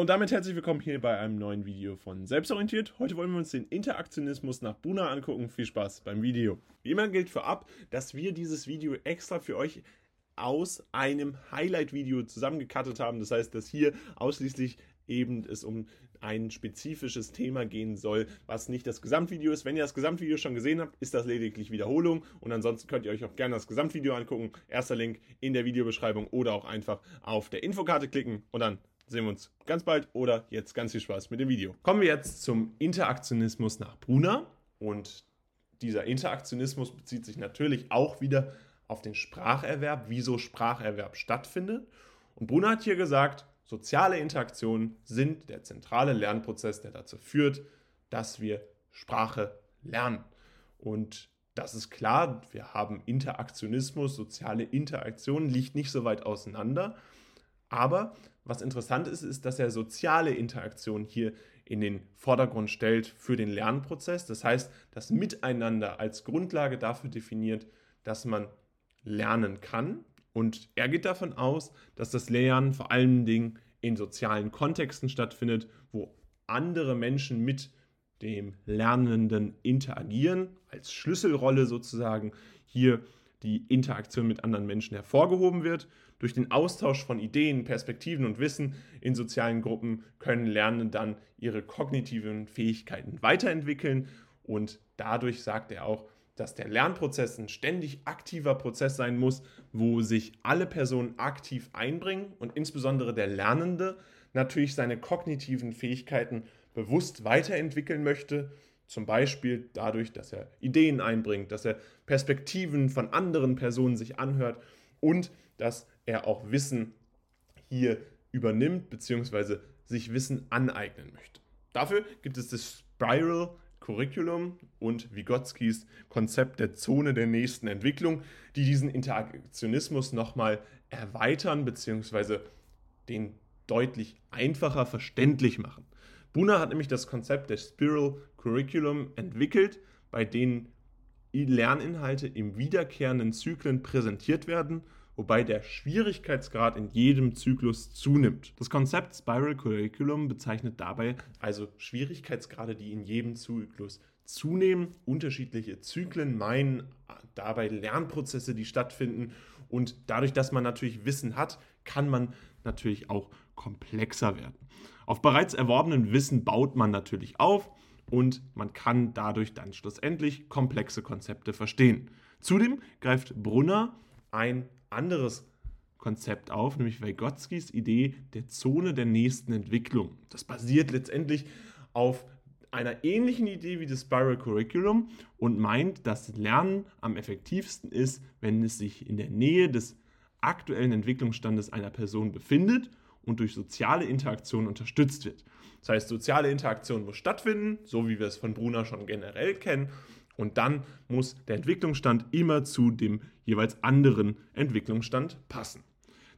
Und damit herzlich willkommen hier bei einem neuen Video von Selbstorientiert. Heute wollen wir uns den Interaktionismus nach Buna angucken. Viel Spaß beim Video. Wie immer gilt vorab, dass wir dieses Video extra für euch aus einem Highlight-Video zusammengekattet haben. Das heißt, dass hier ausschließlich eben es um ein spezifisches Thema gehen soll, was nicht das Gesamtvideo ist. Wenn ihr das Gesamtvideo schon gesehen habt, ist das lediglich Wiederholung und ansonsten könnt ihr euch auch gerne das Gesamtvideo angucken. Erster Link in der Videobeschreibung oder auch einfach auf der Infokarte klicken und dann sehen wir uns ganz bald oder jetzt ganz viel Spaß mit dem Video. Kommen wir jetzt zum Interaktionismus nach Brunner und dieser Interaktionismus bezieht sich natürlich auch wieder auf den Spracherwerb, wieso Spracherwerb stattfindet. Und Brunner hat hier gesagt, soziale Interaktionen sind der zentrale Lernprozess, der dazu führt, dass wir Sprache lernen. Und das ist klar, wir haben Interaktionismus, soziale Interaktion liegt nicht so weit auseinander. Aber was interessant ist, ist, dass er soziale Interaktion hier in den Vordergrund stellt für den Lernprozess. Das heißt, das Miteinander als Grundlage dafür definiert, dass man lernen kann. Und er geht davon aus, dass das Lernen vor allen Dingen in sozialen Kontexten stattfindet, wo andere Menschen mit dem Lernenden interagieren, als Schlüsselrolle sozusagen hier die Interaktion mit anderen Menschen hervorgehoben wird. Durch den Austausch von Ideen, Perspektiven und Wissen in sozialen Gruppen können Lernende dann ihre kognitiven Fähigkeiten weiterentwickeln. Und dadurch sagt er auch, dass der Lernprozess ein ständig aktiver Prozess sein muss, wo sich alle Personen aktiv einbringen und insbesondere der Lernende natürlich seine kognitiven Fähigkeiten bewusst weiterentwickeln möchte. Zum Beispiel dadurch, dass er Ideen einbringt, dass er Perspektiven von anderen Personen sich anhört und dass er auch Wissen hier übernimmt bzw. sich Wissen aneignen möchte. Dafür gibt es das Spiral Curriculum und Vygotskis Konzept der Zone der nächsten Entwicklung, die diesen Interaktionismus nochmal erweitern bzw. den deutlich einfacher verständlich machen. Buna hat nämlich das Konzept des Spiral Curriculum entwickelt, bei denen Lerninhalte im wiederkehrenden Zyklen präsentiert werden, wobei der Schwierigkeitsgrad in jedem Zyklus zunimmt. Das Konzept Spiral Curriculum bezeichnet dabei also Schwierigkeitsgrade, die in jedem Zyklus zunehmen. Unterschiedliche Zyklen meinen dabei Lernprozesse, die stattfinden. Und dadurch, dass man natürlich Wissen hat, kann man natürlich auch komplexer werden. Auf bereits erworbenen Wissen baut man natürlich auf und man kann dadurch dann schlussendlich komplexe Konzepte verstehen. Zudem greift Brunner ein anderes Konzept auf, nämlich Wygotskis Idee der Zone der nächsten Entwicklung. Das basiert letztendlich auf einer ähnlichen Idee wie das Spiral Curriculum und meint, dass Lernen am effektivsten ist, wenn es sich in der Nähe des aktuellen Entwicklungsstandes einer Person befindet und durch soziale Interaktion unterstützt wird. Das heißt, soziale Interaktion muss stattfinden, so wie wir es von Brunner schon generell kennen. Und dann muss der Entwicklungsstand immer zu dem jeweils anderen Entwicklungsstand passen.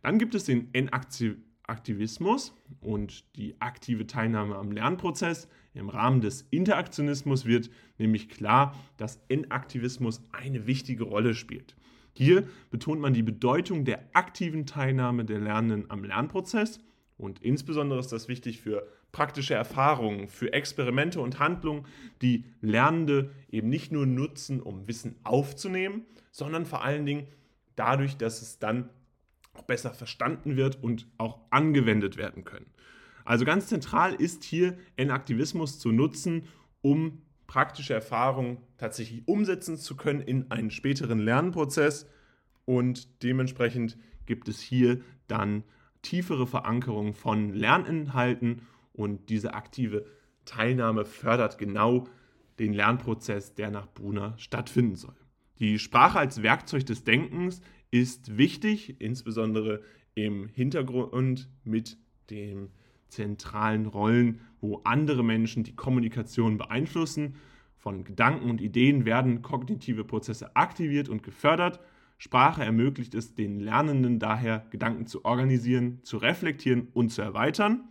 Dann gibt es den Enaktivismus und die aktive Teilnahme am Lernprozess. Im Rahmen des Interaktionismus wird nämlich klar, dass Enaktivismus eine wichtige Rolle spielt. Hier betont man die Bedeutung der aktiven Teilnahme der Lernenden am Lernprozess und insbesondere ist das wichtig für praktische Erfahrungen, für Experimente und Handlungen, die Lernende eben nicht nur nutzen, um Wissen aufzunehmen, sondern vor allen Dingen dadurch, dass es dann auch besser verstanden wird und auch angewendet werden können. Also ganz zentral ist hier Enaktivismus zu nutzen, um praktische Erfahrungen tatsächlich umsetzen zu können in einen späteren Lernprozess und dementsprechend gibt es hier dann tiefere Verankerung von Lerninhalten und diese aktive Teilnahme fördert genau den Lernprozess, der nach Brunner stattfinden soll. Die Sprache als Werkzeug des Denkens ist wichtig, insbesondere im Hintergrund mit dem zentralen Rollen, wo andere Menschen die Kommunikation beeinflussen. Von Gedanken und Ideen werden kognitive Prozesse aktiviert und gefördert. Sprache ermöglicht es den Lernenden daher, Gedanken zu organisieren, zu reflektieren und zu erweitern.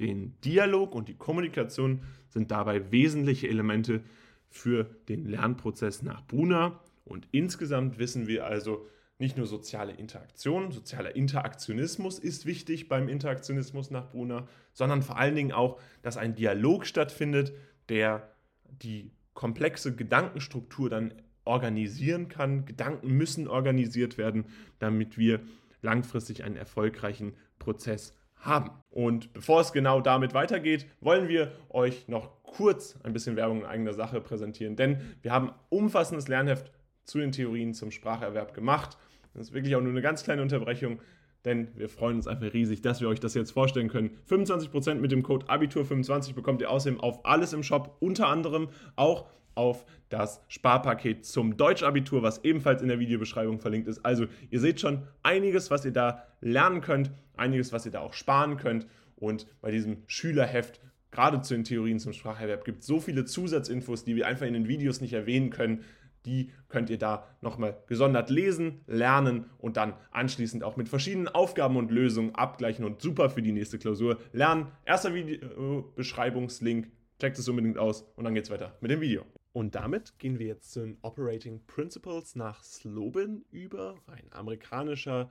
Den Dialog und die Kommunikation sind dabei wesentliche Elemente für den Lernprozess nach Brunner. Und insgesamt wissen wir also, nicht nur soziale Interaktion, sozialer Interaktionismus ist wichtig beim Interaktionismus nach Brunner, sondern vor allen Dingen auch, dass ein Dialog stattfindet, der die komplexe Gedankenstruktur dann organisieren kann. Gedanken müssen organisiert werden, damit wir langfristig einen erfolgreichen Prozess haben. Und bevor es genau damit weitergeht, wollen wir euch noch kurz ein bisschen Werbung in eigener Sache präsentieren, denn wir haben umfassendes Lernheft zu den Theorien zum Spracherwerb gemacht. Das ist wirklich auch nur eine ganz kleine Unterbrechung, denn wir freuen uns einfach riesig, dass wir euch das jetzt vorstellen können. 25% mit dem Code Abitur25 bekommt ihr außerdem auf alles im Shop, unter anderem auch auf das Sparpaket zum Deutschabitur, was ebenfalls in der Videobeschreibung verlinkt ist. Also ihr seht schon einiges, was ihr da lernen könnt, einiges, was ihr da auch sparen könnt. Und bei diesem Schülerheft, gerade zu den Theorien zum Spracherwerb, gibt es so viele Zusatzinfos, die wir einfach in den Videos nicht erwähnen können. Die könnt ihr da nochmal gesondert lesen, lernen und dann anschließend auch mit verschiedenen Aufgaben und Lösungen abgleichen und super für die nächste Klausur lernen. Erster Videobeschreibungslink, checkt es unbedingt aus und dann geht's weiter mit dem Video. Und damit gehen wir jetzt zu den Operating Principles nach Slobin über, ein amerikanischer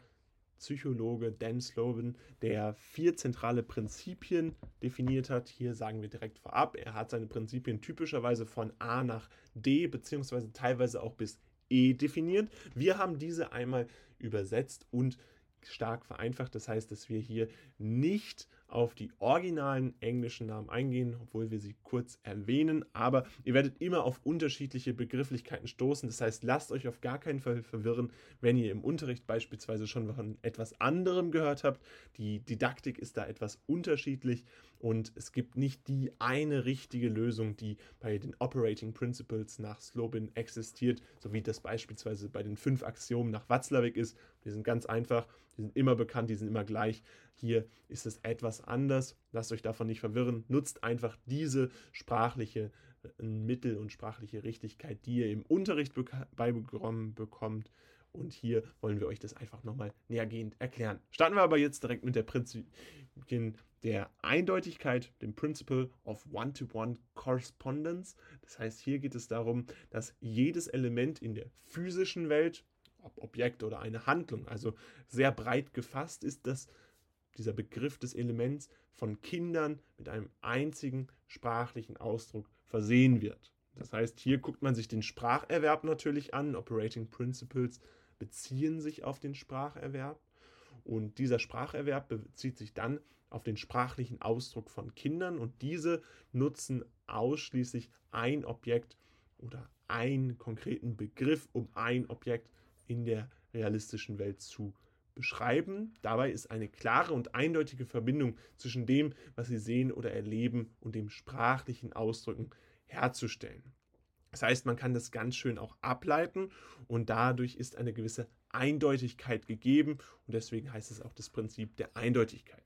Psychologe Dan Slobin, der vier zentrale Prinzipien definiert hat. Hier sagen wir direkt vorab, er hat seine Prinzipien typischerweise von A nach D beziehungsweise teilweise auch bis E definiert. Wir haben diese einmal übersetzt und stark vereinfacht. Das heißt, dass wir hier nicht auf die originalen englischen Namen eingehen, obwohl wir sie kurz erwähnen, aber ihr werdet immer auf unterschiedliche Begrifflichkeiten stoßen. Das heißt, lasst euch auf gar keinen Fall verwirren, wenn ihr im Unterricht beispielsweise schon von etwas anderem gehört habt. Die Didaktik ist da etwas unterschiedlich und es gibt nicht die eine richtige Lösung, die bei den Operating Principles nach Slobin existiert, so wie das beispielsweise bei den fünf Axiomen nach Watzlawick ist. Die sind ganz einfach, die sind immer bekannt, die sind immer gleich. Hier ist es etwas anders. Lasst euch davon nicht verwirren. Nutzt einfach diese sprachliche äh, Mittel und sprachliche Richtigkeit, die ihr im Unterricht beibekommen bekommt. Und hier wollen wir euch das einfach nochmal nähergehend erklären. Starten wir aber jetzt direkt mit der Prinzipien der Eindeutigkeit, dem Principle of One-to-One -One Correspondence. Das heißt, hier geht es darum, dass jedes Element in der physischen Welt, ob Objekt oder eine Handlung, also sehr breit gefasst ist, dass dieser Begriff des Elements von Kindern mit einem einzigen sprachlichen Ausdruck versehen wird. Das heißt, hier guckt man sich den Spracherwerb natürlich an. Operating Principles beziehen sich auf den Spracherwerb. Und dieser Spracherwerb bezieht sich dann auf den sprachlichen Ausdruck von Kindern und diese nutzen ausschließlich ein Objekt oder einen konkreten Begriff, um ein Objekt in der realistischen Welt zu beschreiben. Dabei ist eine klare und eindeutige Verbindung zwischen dem, was sie sehen oder erleben und dem sprachlichen Ausdrücken herzustellen. Das heißt, man kann das ganz schön auch ableiten und dadurch ist eine gewisse Eindeutigkeit gegeben und deswegen heißt es auch das Prinzip der Eindeutigkeit.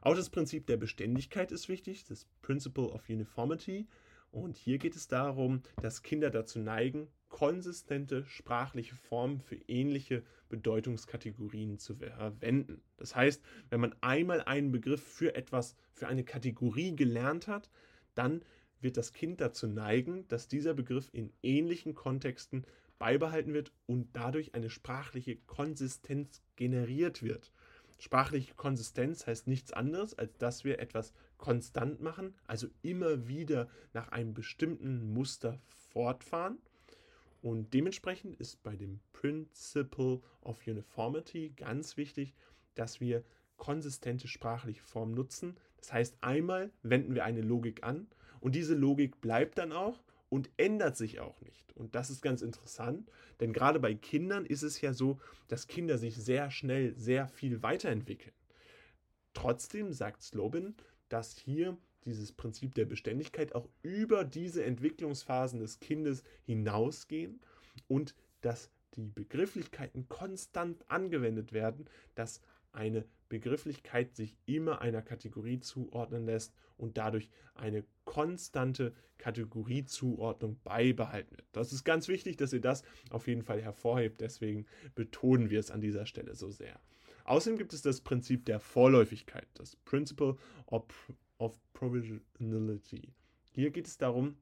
Auch das Prinzip der Beständigkeit ist wichtig, das Principle of Uniformity. Und hier geht es darum, dass Kinder dazu neigen, konsistente sprachliche Formen für ähnliche Bedeutungskategorien zu verwenden. Das heißt, wenn man einmal einen Begriff für etwas, für eine Kategorie gelernt hat, dann wird das Kind dazu neigen, dass dieser Begriff in ähnlichen Kontexten beibehalten wird und dadurch eine sprachliche Konsistenz generiert wird. Sprachliche Konsistenz heißt nichts anderes, als dass wir etwas konstant machen, also immer wieder nach einem bestimmten Muster fortfahren. Und dementsprechend ist bei dem Principle of Uniformity ganz wichtig, dass wir konsistente sprachliche Formen nutzen. Das heißt, einmal wenden wir eine Logik an und diese Logik bleibt dann auch und ändert sich auch nicht. Und das ist ganz interessant, denn gerade bei Kindern ist es ja so, dass Kinder sich sehr schnell sehr viel weiterentwickeln. Trotzdem sagt Slobin, dass hier dieses Prinzip der Beständigkeit auch über diese Entwicklungsphasen des Kindes hinausgehen und dass die Begrifflichkeiten konstant angewendet werden, dass eine Begrifflichkeit sich immer einer Kategorie zuordnen lässt und dadurch eine konstante Kategoriezuordnung beibehalten wird. Das ist ganz wichtig, dass ihr das auf jeden Fall hervorhebt, deswegen betonen wir es an dieser Stelle so sehr. Außerdem gibt es das Prinzip der Vorläufigkeit, das Principle of, Provisionality. Hier geht es darum,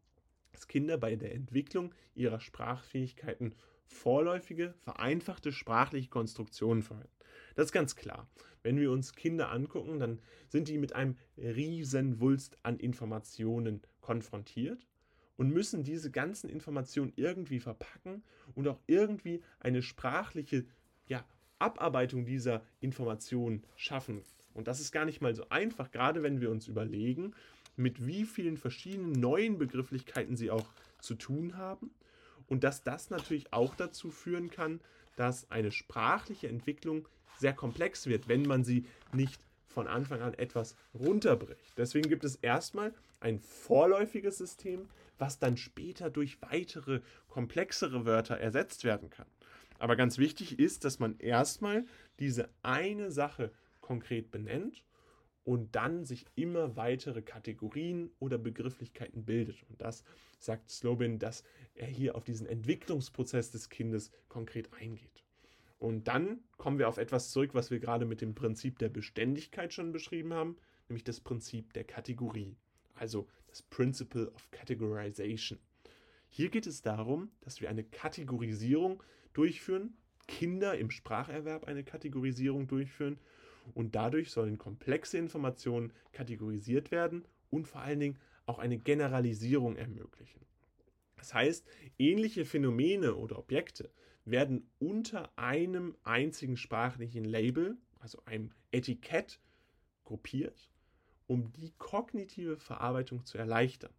dass Kinder bei der Entwicklung ihrer Sprachfähigkeiten vorläufige, vereinfachte sprachliche Konstruktionen verwenden. Das ist ganz klar. Wenn wir uns Kinder angucken, dann sind die mit einem riesen Wulst an Informationen konfrontiert und müssen diese ganzen Informationen irgendwie verpacken und auch irgendwie eine sprachliche ja, Abarbeitung dieser Informationen schaffen. Und das ist gar nicht mal so einfach, gerade wenn wir uns überlegen, mit wie vielen verschiedenen neuen Begrifflichkeiten sie auch zu tun haben. Und dass das natürlich auch dazu führen kann, dass eine sprachliche Entwicklung sehr komplex wird, wenn man sie nicht von Anfang an etwas runterbricht. Deswegen gibt es erstmal ein vorläufiges System, was dann später durch weitere komplexere Wörter ersetzt werden kann. Aber ganz wichtig ist, dass man erstmal diese eine Sache konkret benennt und dann sich immer weitere Kategorien oder Begrifflichkeiten bildet. Und das sagt Slobin, dass er hier auf diesen Entwicklungsprozess des Kindes konkret eingeht. Und dann kommen wir auf etwas zurück, was wir gerade mit dem Prinzip der Beständigkeit schon beschrieben haben, nämlich das Prinzip der Kategorie, also das Principle of Categorization. Hier geht es darum, dass wir eine Kategorisierung durchführen, Kinder im Spracherwerb eine Kategorisierung durchführen und dadurch sollen komplexe Informationen kategorisiert werden und vor allen Dingen auch eine Generalisierung ermöglichen. Das heißt, ähnliche Phänomene oder Objekte werden unter einem einzigen sprachlichen Label, also einem Etikett, gruppiert, um die kognitive Verarbeitung zu erleichtern.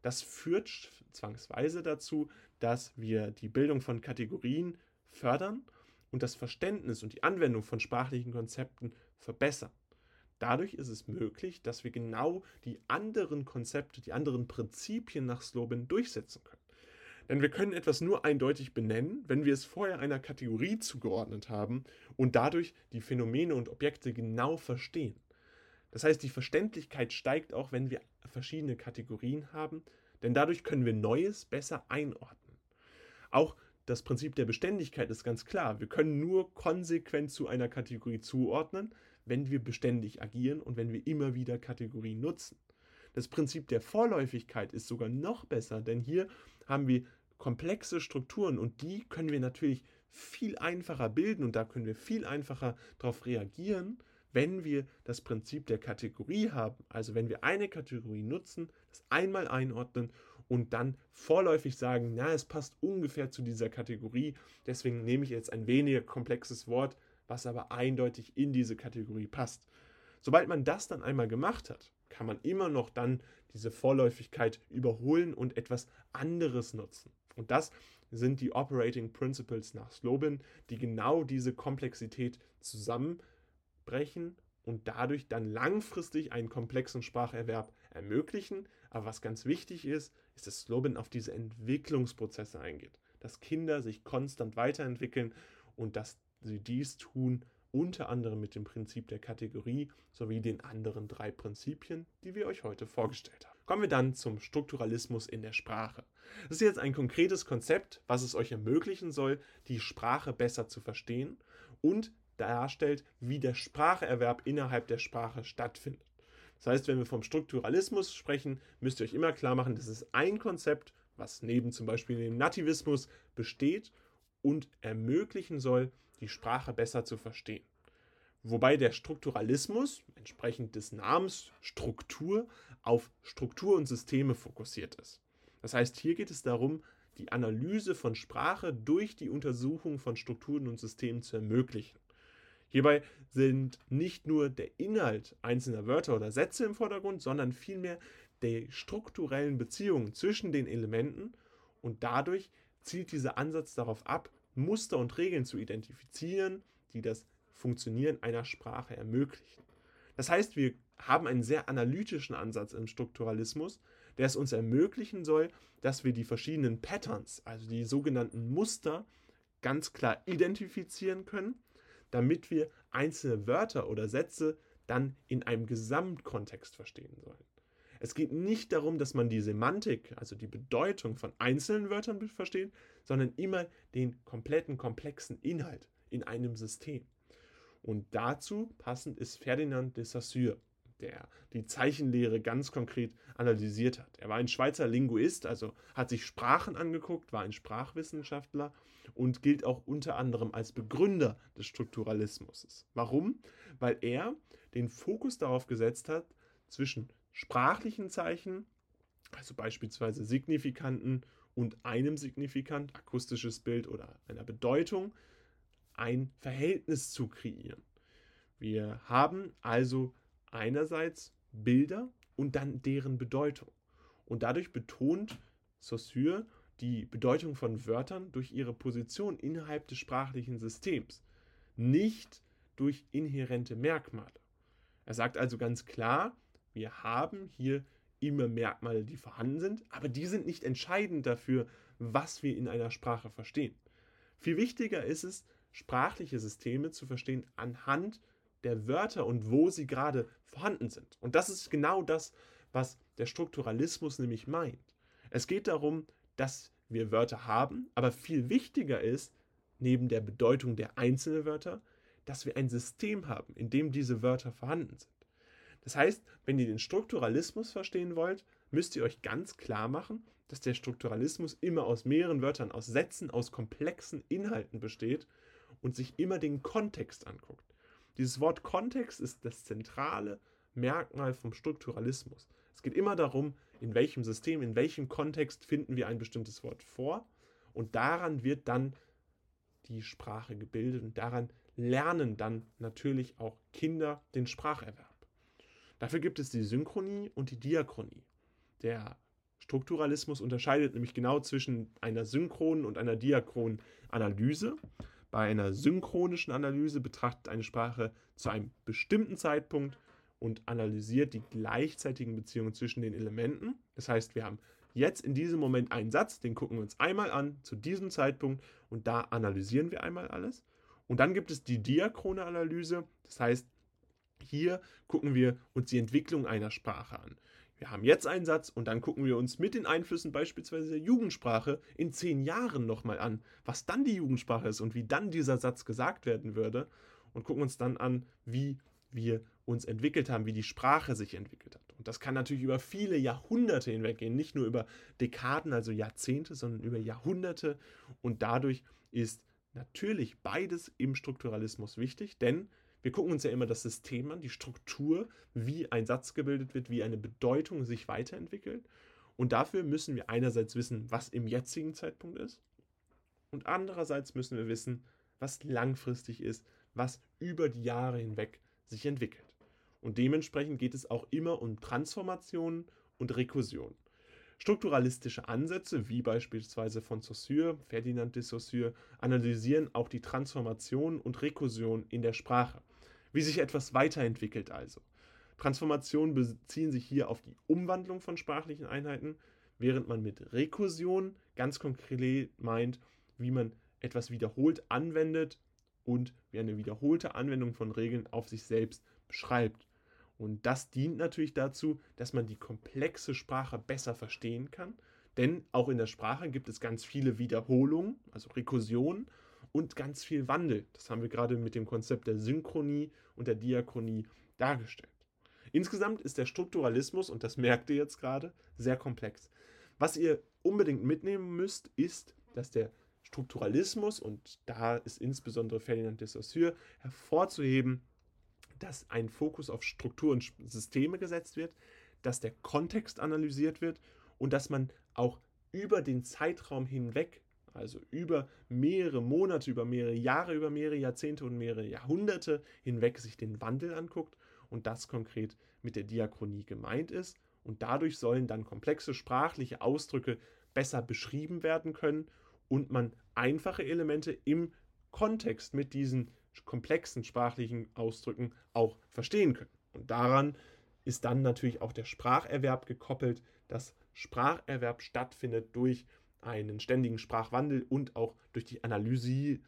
Das führt zwangsweise dazu, dass wir die Bildung von Kategorien fördern und das Verständnis und die Anwendung von sprachlichen Konzepten verbessern. Dadurch ist es möglich, dass wir genau die anderen Konzepte, die anderen Prinzipien nach Slobin durchsetzen können. Denn wir können etwas nur eindeutig benennen, wenn wir es vorher einer Kategorie zugeordnet haben und dadurch die Phänomene und Objekte genau verstehen. Das heißt, die Verständlichkeit steigt auch, wenn wir verschiedene Kategorien haben, denn dadurch können wir Neues besser einordnen. Auch das Prinzip der Beständigkeit ist ganz klar. Wir können nur konsequent zu einer Kategorie zuordnen, wenn wir beständig agieren und wenn wir immer wieder Kategorien nutzen. Das Prinzip der Vorläufigkeit ist sogar noch besser, denn hier haben wir komplexe Strukturen und die können wir natürlich viel einfacher bilden und da können wir viel einfacher darauf reagieren, wenn wir das Prinzip der Kategorie haben. Also wenn wir eine Kategorie nutzen, das einmal einordnen und dann vorläufig sagen, na, es passt ungefähr zu dieser Kategorie, deswegen nehme ich jetzt ein weniger komplexes Wort, was aber eindeutig in diese Kategorie passt. Sobald man das dann einmal gemacht hat, kann man immer noch dann diese Vorläufigkeit überholen und etwas anderes nutzen. Und das sind die Operating Principles nach Slobin, die genau diese Komplexität zusammenbrechen und dadurch dann langfristig einen komplexen Spracherwerb ermöglichen. Aber was ganz wichtig ist, ist, dass Slobin auf diese Entwicklungsprozesse eingeht, dass Kinder sich konstant weiterentwickeln und dass sie dies tun, unter anderem mit dem Prinzip der Kategorie sowie den anderen drei Prinzipien, die wir euch heute vorgestellt haben. Kommen wir dann zum Strukturalismus in der Sprache. Das ist jetzt ein konkretes Konzept, was es euch ermöglichen soll, die Sprache besser zu verstehen und darstellt, wie der Spracherwerb innerhalb der Sprache stattfindet. Das heißt, wenn wir vom Strukturalismus sprechen, müsst ihr euch immer klar machen, das ist ein Konzept, was neben zum Beispiel dem Nativismus besteht und ermöglichen soll, die Sprache besser zu verstehen. Wobei der Strukturalismus, entsprechend des Namens Struktur, auf Struktur und Systeme fokussiert ist. Das heißt, hier geht es darum, die Analyse von Sprache durch die Untersuchung von Strukturen und Systemen zu ermöglichen. Hierbei sind nicht nur der Inhalt einzelner Wörter oder Sätze im Vordergrund, sondern vielmehr die strukturellen Beziehungen zwischen den Elementen und dadurch zielt dieser Ansatz darauf ab, Muster und Regeln zu identifizieren, die das Funktionieren einer Sprache ermöglichen. Das heißt, wir haben einen sehr analytischen Ansatz im Strukturalismus, der es uns ermöglichen soll, dass wir die verschiedenen Patterns, also die sogenannten Muster, ganz klar identifizieren können, damit wir einzelne Wörter oder Sätze dann in einem Gesamtkontext verstehen sollen. Es geht nicht darum, dass man die Semantik, also die Bedeutung von einzelnen Wörtern versteht, sondern immer den kompletten komplexen Inhalt in einem System. Und dazu passend ist Ferdinand de Saussure, der die Zeichenlehre ganz konkret analysiert hat. Er war ein Schweizer Linguist, also hat sich Sprachen angeguckt, war ein Sprachwissenschaftler und gilt auch unter anderem als Begründer des Strukturalismus. Warum? Weil er den Fokus darauf gesetzt hat, zwischen sprachlichen Zeichen, also beispielsweise Signifikanten und einem Signifikant, akustisches Bild oder einer Bedeutung, ein Verhältnis zu kreieren. Wir haben also einerseits Bilder und dann deren Bedeutung. Und dadurch betont Saussure die Bedeutung von Wörtern durch ihre Position innerhalb des sprachlichen Systems, nicht durch inhärente Merkmale. Er sagt also ganz klar, wir haben hier immer Merkmale, die vorhanden sind, aber die sind nicht entscheidend dafür, was wir in einer Sprache verstehen. Viel wichtiger ist es, sprachliche Systeme zu verstehen anhand der Wörter und wo sie gerade vorhanden sind. Und das ist genau das, was der Strukturalismus nämlich meint. Es geht darum, dass wir Wörter haben, aber viel wichtiger ist, neben der Bedeutung der einzelnen Wörter, dass wir ein System haben, in dem diese Wörter vorhanden sind. Das heißt, wenn ihr den Strukturalismus verstehen wollt, müsst ihr euch ganz klar machen, dass der Strukturalismus immer aus mehreren Wörtern, aus Sätzen, aus komplexen Inhalten besteht und sich immer den Kontext anguckt. Dieses Wort Kontext ist das zentrale Merkmal vom Strukturalismus. Es geht immer darum, in welchem System, in welchem Kontext finden wir ein bestimmtes Wort vor und daran wird dann die Sprache gebildet und daran lernen dann natürlich auch Kinder den Spracherwerb. Dafür gibt es die Synchronie und die Diachronie. Der Strukturalismus unterscheidet nämlich genau zwischen einer synchronen und einer diachronen Analyse. Bei einer synchronischen Analyse betrachtet eine Sprache zu einem bestimmten Zeitpunkt und analysiert die gleichzeitigen Beziehungen zwischen den Elementen. Das heißt, wir haben jetzt in diesem Moment einen Satz, den gucken wir uns einmal an zu diesem Zeitpunkt und da analysieren wir einmal alles. Und dann gibt es die diachrone Analyse, das heißt, hier gucken wir uns die Entwicklung einer Sprache an. Wir haben jetzt einen Satz und dann gucken wir uns mit den Einflüssen beispielsweise der Jugendsprache in zehn Jahren nochmal an, was dann die Jugendsprache ist und wie dann dieser Satz gesagt werden würde und gucken uns dann an, wie wir uns entwickelt haben, wie die Sprache sich entwickelt hat. Und das kann natürlich über viele Jahrhunderte hinweg gehen, nicht nur über Dekaden, also Jahrzehnte, sondern über Jahrhunderte. Und dadurch ist natürlich beides im Strukturalismus wichtig, denn wir gucken uns ja immer das System an, die Struktur, wie ein Satz gebildet wird, wie eine Bedeutung sich weiterentwickelt. Und dafür müssen wir einerseits wissen, was im jetzigen Zeitpunkt ist. Und andererseits müssen wir wissen, was langfristig ist, was über die Jahre hinweg sich entwickelt. Und dementsprechend geht es auch immer um Transformationen und Rekursionen. Strukturalistische Ansätze, wie beispielsweise von Saussure, Ferdinand de Saussure, analysieren auch die Transformation und Rekursion in der Sprache wie sich etwas weiterentwickelt also. Transformationen beziehen sich hier auf die Umwandlung von sprachlichen Einheiten, während man mit Rekursion ganz konkret meint, wie man etwas wiederholt anwendet und wie eine wiederholte Anwendung von Regeln auf sich selbst beschreibt. Und das dient natürlich dazu, dass man die komplexe Sprache besser verstehen kann, denn auch in der Sprache gibt es ganz viele Wiederholungen, also Rekursionen, und ganz viel Wandel. Das haben wir gerade mit dem Konzept der Synchronie und der Diachronie dargestellt. Insgesamt ist der Strukturalismus, und das merkt ihr jetzt gerade, sehr komplex. Was ihr unbedingt mitnehmen müsst, ist, dass der Strukturalismus, und da ist insbesondere Ferdinand de Saussure hervorzuheben, dass ein Fokus auf Struktur und Systeme gesetzt wird, dass der Kontext analysiert wird und dass man auch über den Zeitraum hinweg also über mehrere Monate, über mehrere Jahre, über mehrere Jahrzehnte und mehrere Jahrhunderte hinweg sich den Wandel anguckt und das konkret mit der Diachronie gemeint ist. Und dadurch sollen dann komplexe sprachliche Ausdrücke besser beschrieben werden können und man einfache Elemente im Kontext mit diesen komplexen sprachlichen Ausdrücken auch verstehen können. Und daran ist dann natürlich auch der Spracherwerb gekoppelt, dass Spracherwerb stattfindet durch einen ständigen Sprachwandel und auch durch die Analyse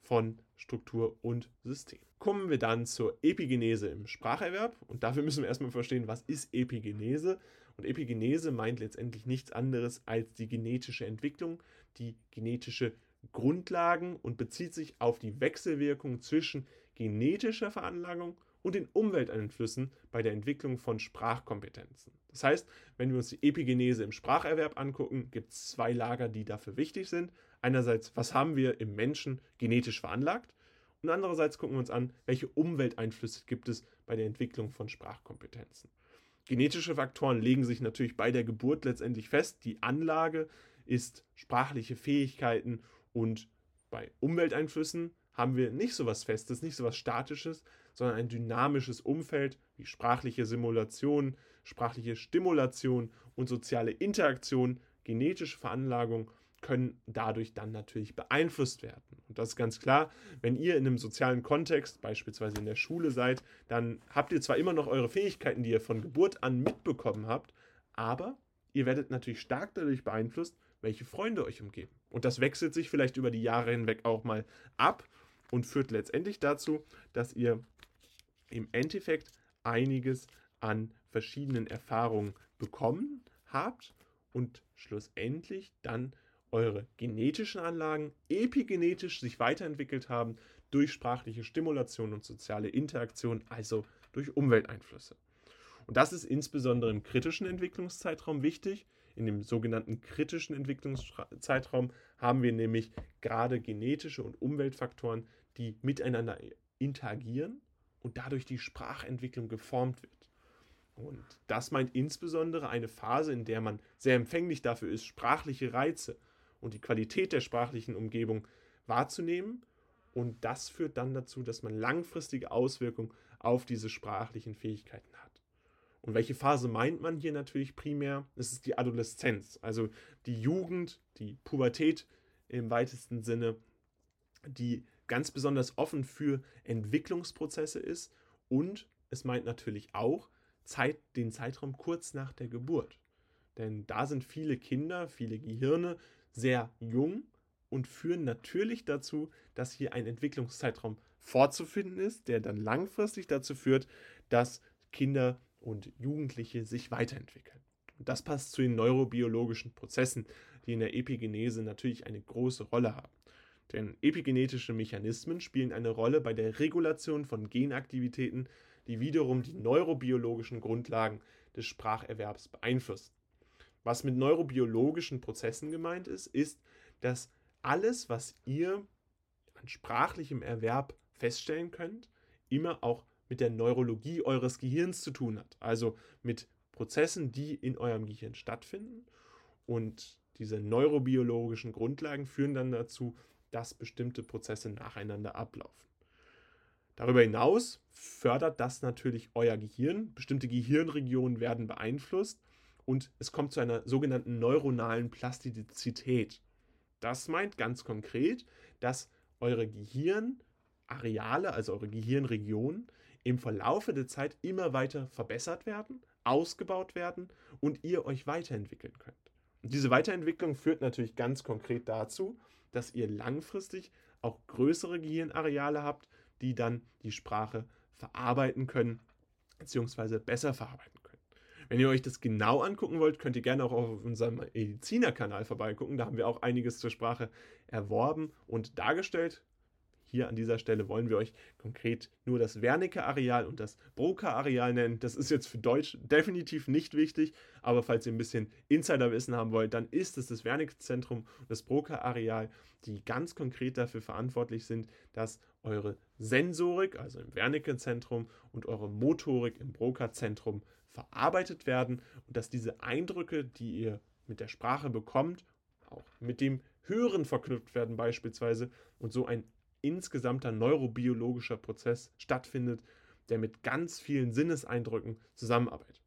von Struktur und System. Kommen wir dann zur Epigenese im Spracherwerb und dafür müssen wir erstmal verstehen, was ist Epigenese? Und Epigenese meint letztendlich nichts anderes als die genetische Entwicklung, die genetische Grundlagen und bezieht sich auf die Wechselwirkung zwischen genetischer Veranlagung und den Umwelteinflüssen bei der Entwicklung von Sprachkompetenzen. Das heißt, wenn wir uns die Epigenese im Spracherwerb angucken, gibt es zwei Lager, die dafür wichtig sind. Einerseits, was haben wir im Menschen genetisch veranlagt? Und andererseits gucken wir uns an, welche Umwelteinflüsse gibt es bei der Entwicklung von Sprachkompetenzen. Genetische Faktoren legen sich natürlich bei der Geburt letztendlich fest. Die Anlage ist sprachliche Fähigkeiten und bei Umwelteinflüssen haben wir nicht so was Festes, nicht so was Statisches, sondern ein dynamisches Umfeld wie sprachliche Simulation, sprachliche Stimulation und soziale Interaktion, genetische Veranlagung können dadurch dann natürlich beeinflusst werden. Und das ist ganz klar, wenn ihr in einem sozialen Kontext, beispielsweise in der Schule seid, dann habt ihr zwar immer noch eure Fähigkeiten, die ihr von Geburt an mitbekommen habt, aber ihr werdet natürlich stark dadurch beeinflusst, welche Freunde euch umgeben. Und das wechselt sich vielleicht über die Jahre hinweg auch mal ab und führt letztendlich dazu, dass ihr im Endeffekt einiges an verschiedenen Erfahrungen bekommen habt und schlussendlich dann eure genetischen Anlagen epigenetisch sich weiterentwickelt haben durch sprachliche Stimulation und soziale Interaktion, also durch Umwelteinflüsse. Und das ist insbesondere im kritischen Entwicklungszeitraum wichtig. In dem sogenannten kritischen Entwicklungszeitraum haben wir nämlich gerade genetische und Umweltfaktoren, die miteinander interagieren und dadurch die Sprachentwicklung geformt wird. Und das meint insbesondere eine Phase, in der man sehr empfänglich dafür ist, sprachliche Reize und die Qualität der sprachlichen Umgebung wahrzunehmen. Und das führt dann dazu, dass man langfristige Auswirkungen auf diese sprachlichen Fähigkeiten hat. Und welche Phase meint man hier natürlich primär? Es ist die Adoleszenz, also die Jugend, die Pubertät im weitesten Sinne, die ganz besonders offen für Entwicklungsprozesse ist und es meint natürlich auch Zeit, den Zeitraum kurz nach der Geburt. Denn da sind viele Kinder, viele Gehirne sehr jung und führen natürlich dazu, dass hier ein Entwicklungszeitraum vorzufinden ist, der dann langfristig dazu führt, dass Kinder und Jugendliche sich weiterentwickeln. Und das passt zu den neurobiologischen Prozessen, die in der Epigenese natürlich eine große Rolle haben. Denn epigenetische Mechanismen spielen eine Rolle bei der Regulation von Genaktivitäten, die wiederum die neurobiologischen Grundlagen des Spracherwerbs beeinflussen. Was mit neurobiologischen Prozessen gemeint ist, ist, dass alles, was ihr an sprachlichem Erwerb feststellen könnt, immer auch mit der Neurologie eures Gehirns zu tun hat. Also mit Prozessen, die in eurem Gehirn stattfinden. Und diese neurobiologischen Grundlagen führen dann dazu, dass bestimmte Prozesse nacheinander ablaufen. Darüber hinaus fördert das natürlich euer Gehirn. Bestimmte Gehirnregionen werden beeinflusst und es kommt zu einer sogenannten neuronalen Plastizität. Das meint ganz konkret, dass eure Gehirnareale, also eure Gehirnregionen, im Verlaufe der Zeit immer weiter verbessert werden, ausgebaut werden und ihr euch weiterentwickeln könnt. Und diese Weiterentwicklung führt natürlich ganz konkret dazu, dass ihr langfristig auch größere Gehirnareale habt, die dann die Sprache verarbeiten können, beziehungsweise besser verarbeiten können. Wenn ihr euch das genau angucken wollt, könnt ihr gerne auch auf unserem Mediziner-Kanal vorbeigucken. Da haben wir auch einiges zur Sprache erworben und dargestellt. Hier an dieser Stelle wollen wir euch konkret nur das Wernicke-Areal und das Broca-Areal nennen. Das ist jetzt für Deutsch definitiv nicht wichtig, aber falls ihr ein bisschen Insiderwissen haben wollt, dann ist es das Wernicke-Zentrum und das Broca-Areal, die ganz konkret dafür verantwortlich sind, dass eure Sensorik, also im Wernicke-Zentrum, und eure Motorik im Broca-Zentrum verarbeitet werden und dass diese Eindrücke, die ihr mit der Sprache bekommt, auch mit dem Hören verknüpft werden beispielsweise und so ein insgesamter neurobiologischer Prozess stattfindet, der mit ganz vielen Sinneseindrücken zusammenarbeitet.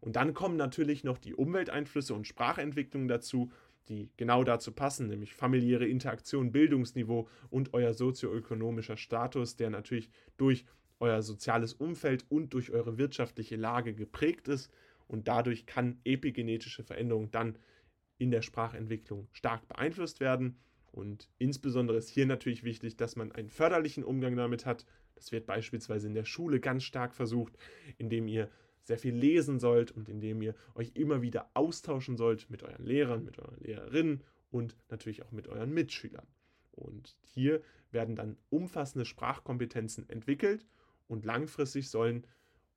Und dann kommen natürlich noch die Umwelteinflüsse und Sprachentwicklung dazu, die genau dazu passen, nämlich familiäre Interaktion, Bildungsniveau und euer sozioökonomischer Status, der natürlich durch euer soziales Umfeld und durch eure wirtschaftliche Lage geprägt ist. Und dadurch kann epigenetische Veränderung dann in der Sprachentwicklung stark beeinflusst werden. Und insbesondere ist hier natürlich wichtig, dass man einen förderlichen Umgang damit hat. Das wird beispielsweise in der Schule ganz stark versucht, indem ihr sehr viel lesen sollt und indem ihr euch immer wieder austauschen sollt mit euren Lehrern, mit euren Lehrerinnen und natürlich auch mit euren Mitschülern. Und hier werden dann umfassende Sprachkompetenzen entwickelt und langfristig sollen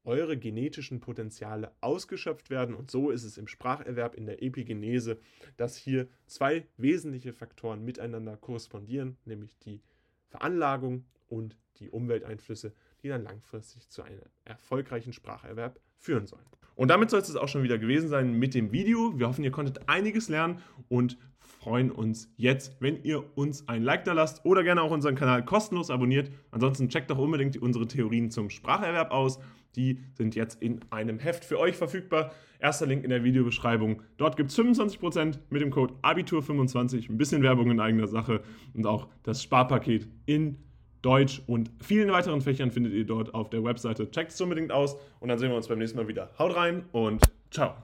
eure genetischen Potenziale ausgeschöpft werden. Und so ist es im Spracherwerb, in der Epigenese, dass hier zwei wesentliche Faktoren miteinander korrespondieren, nämlich die Veranlagung und die Umwelteinflüsse, die dann langfristig zu einem erfolgreichen Spracherwerb führen sollen. Und damit soll es auch schon wieder gewesen sein mit dem Video. Wir hoffen, ihr konntet einiges lernen und freuen uns jetzt, wenn ihr uns ein Like da lasst oder gerne auch unseren Kanal kostenlos abonniert. Ansonsten checkt doch unbedingt unsere Theorien zum Spracherwerb aus. Die sind jetzt in einem Heft für euch verfügbar. Erster Link in der Videobeschreibung. Dort gibt es 25% mit dem Code Abitur25. Ein bisschen Werbung in eigener Sache und auch das Sparpaket in Deutsch und vielen weiteren Fächern findet ihr dort auf der Webseite. Checkt es unbedingt aus und dann sehen wir uns beim nächsten Mal wieder. Haut rein und ciao.